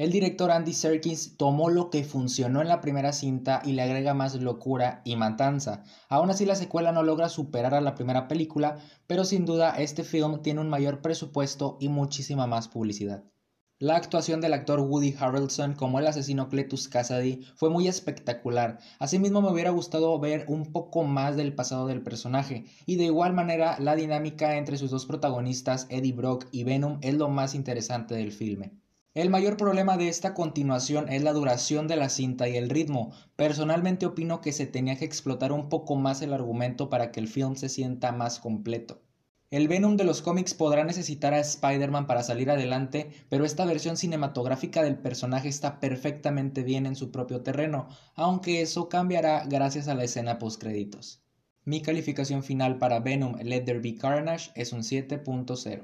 El director Andy Serkis tomó lo que funcionó en la primera cinta y le agrega más locura y matanza. Aún así la secuela no logra superar a la primera película, pero sin duda este film tiene un mayor presupuesto y muchísima más publicidad. La actuación del actor Woody Harrelson como el asesino Cletus Cassidy fue muy espectacular. Asimismo me hubiera gustado ver un poco más del pasado del personaje y de igual manera la dinámica entre sus dos protagonistas Eddie Brock y Venom es lo más interesante del filme. El mayor problema de esta continuación es la duración de la cinta y el ritmo. Personalmente opino que se tenía que explotar un poco más el argumento para que el film se sienta más completo. El Venom de los cómics podrá necesitar a Spider-Man para salir adelante, pero esta versión cinematográfica del personaje está perfectamente bien en su propio terreno, aunque eso cambiará gracias a la escena postcréditos. Mi calificación final para Venom Let There Be Carnage es un 7.0.